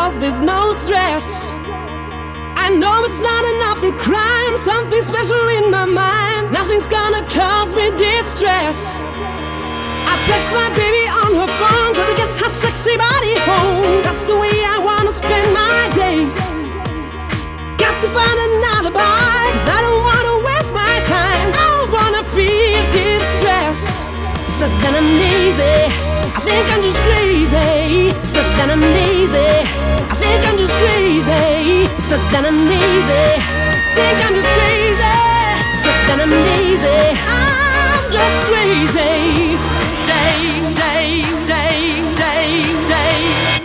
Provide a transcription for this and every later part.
cause there's no stress. I know it's not enough for crime, something special in my mind. Nothing's gonna cause me distress. I text my baby on her phone, try to get her sexy body home. That's the way I wanna spend my day. Got to find an alibi, cause I don't wanna waste my time. I don't wanna feel distress. It's not that I'm lazy, I think I'm just crazy. It's not that I'm lazy. Think I'm just crazy. It's not I'm lazy. Think I'm just crazy. It's not I'm lazy. I'm just crazy. day, day, day, day, day.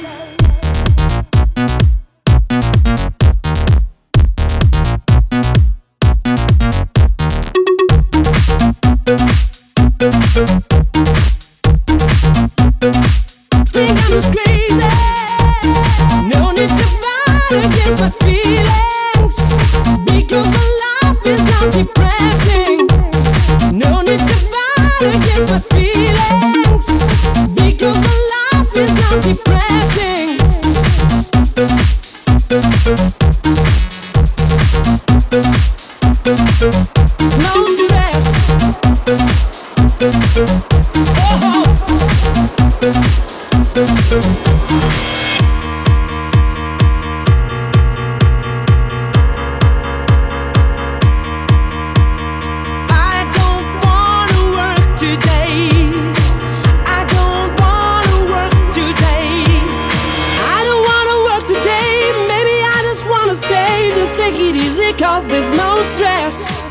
there's no stress.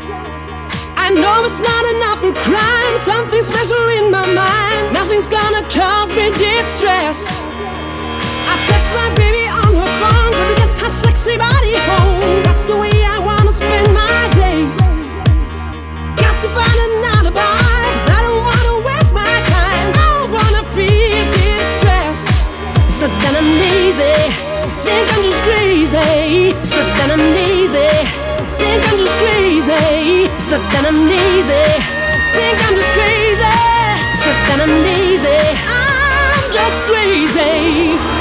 I know it's not enough for crime. Something special in my mind. Nothing's gonna cause me distress. I text my baby on her phone, trying to get her sexy body home. That's the way I wanna spend my day. Got to find an alibi. It's not that I'm lazy, think I'm just crazy. It's not that I'm lazy. I'm just crazy, stuck and I'm lazy. Think I'm just crazy, stuck and I'm lazy. I'm just crazy.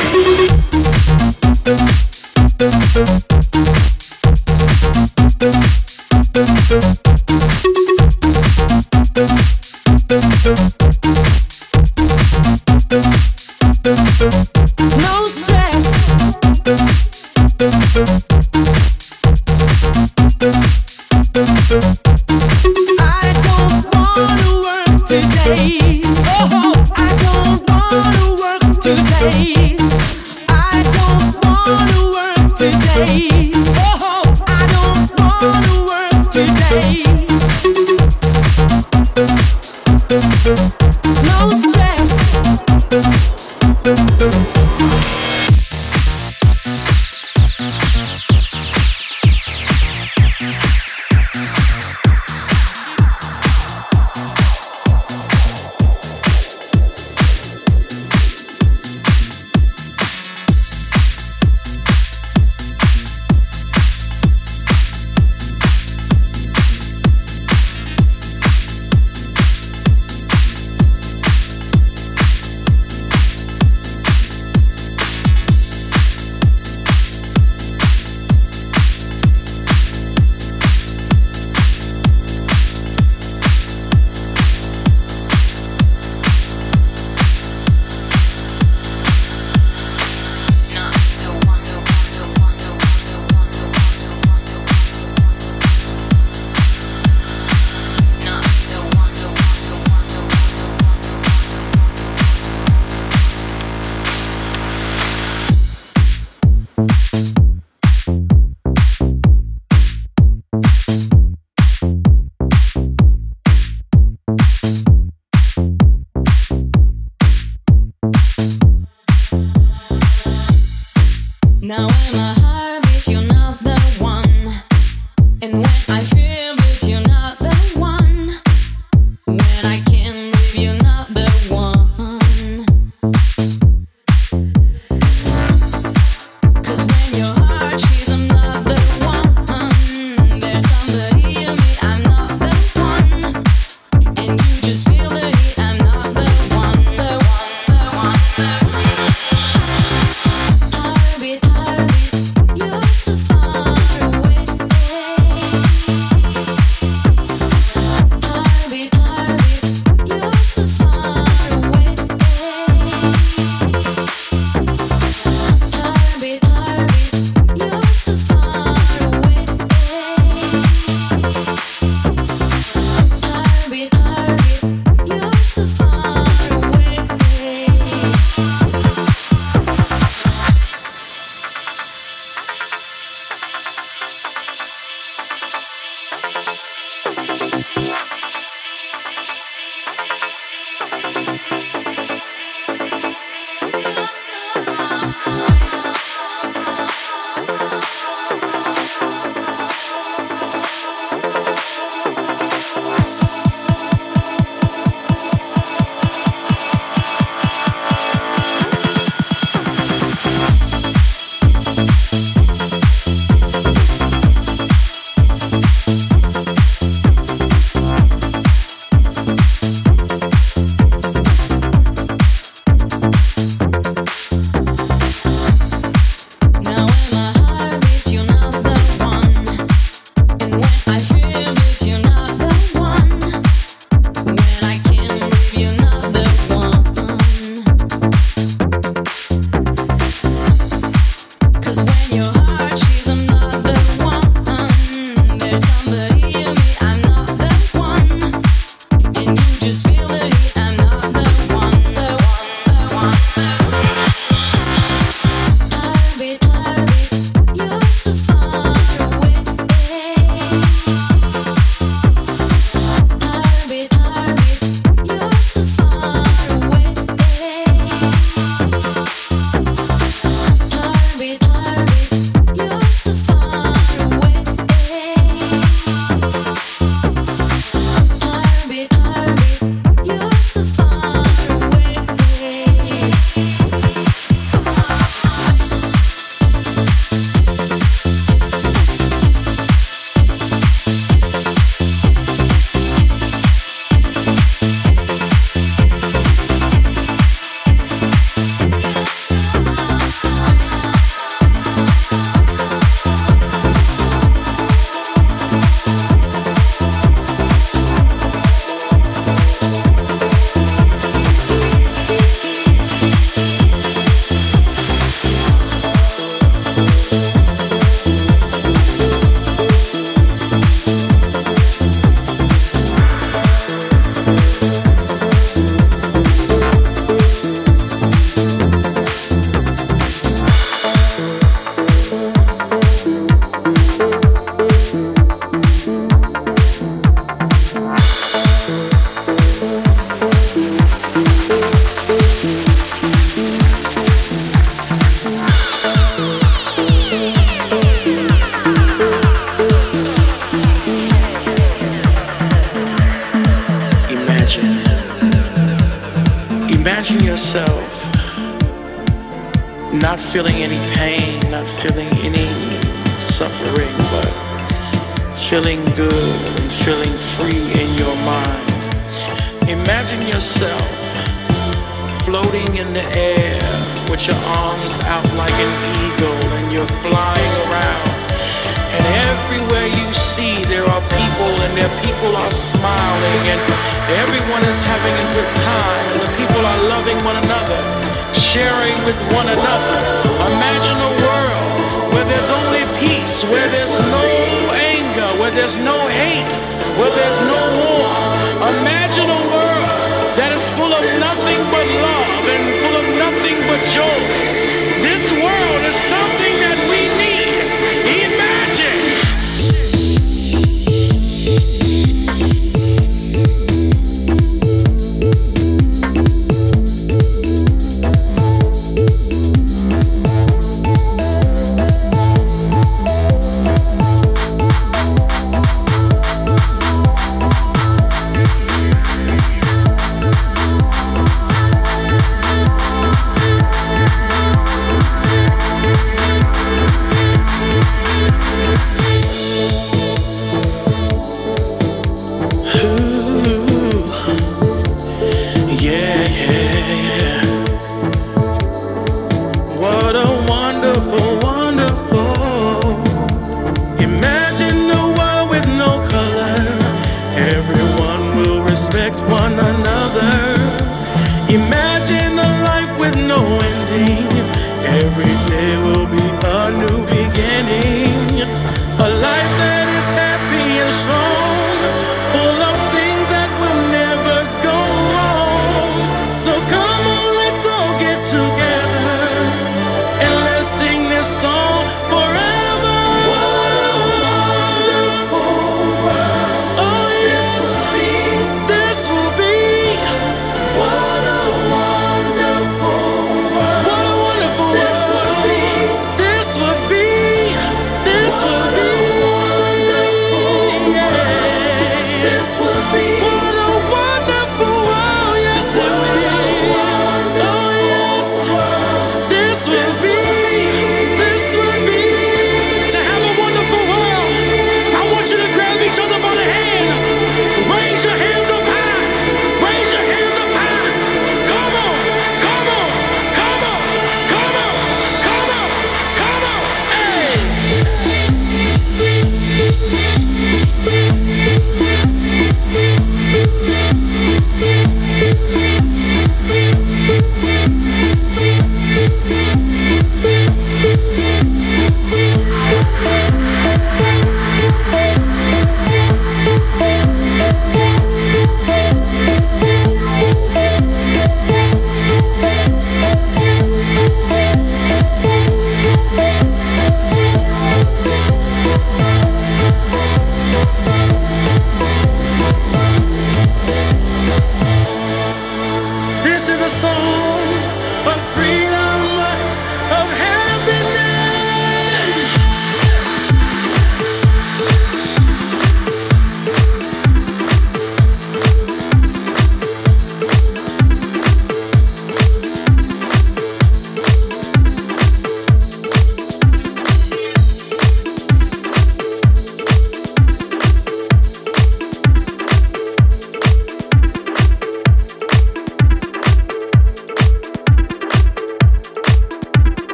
Bye.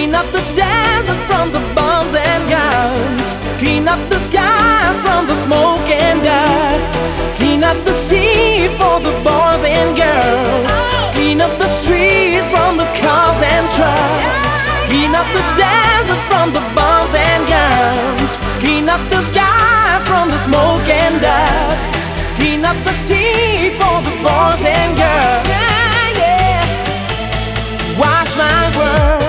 Clean up the desert from the bombs and guns. Clean up the sky from the smoke and dust. Clean up the sea for the boys and girls. Clean up the streets from the cars and trucks. Clean up the desert from the bombs and guns. Clean up the sky from the smoke and dust. Clean up the sea for the boys and girls. Wash my world.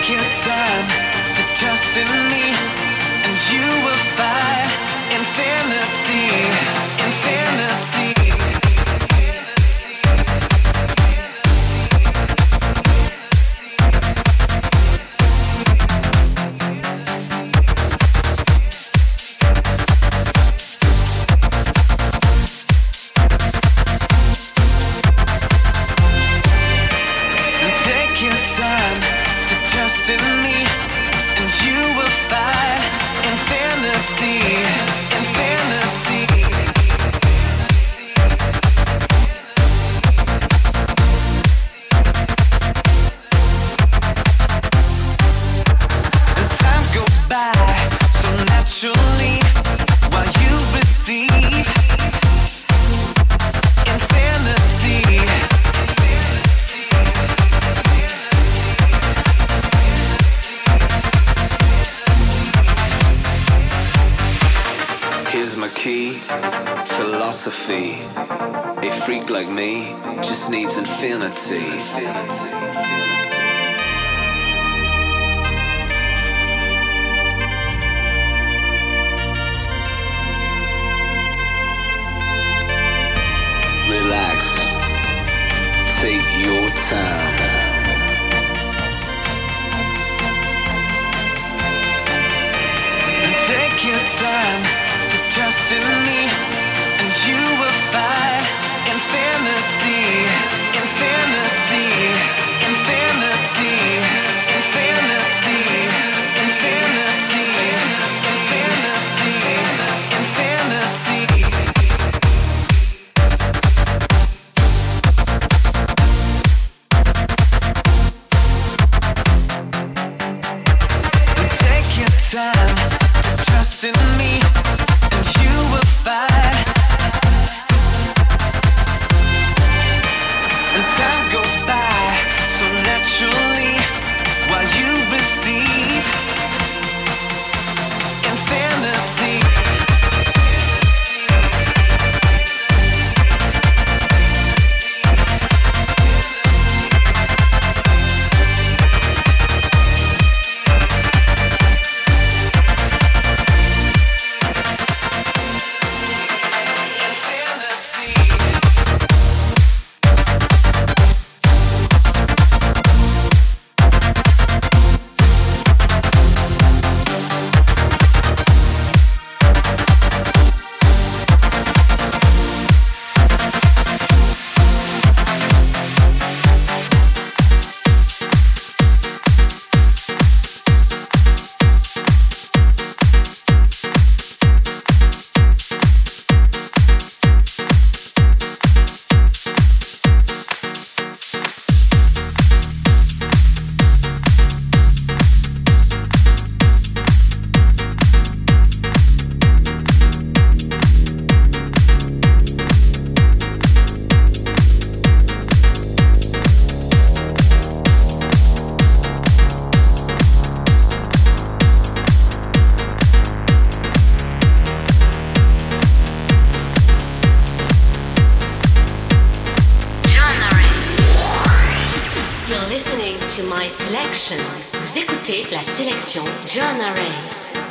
Take your time to trust in me, and you will find infinity, infinity. to my selection. Vous écoutez la sélection John Arrays.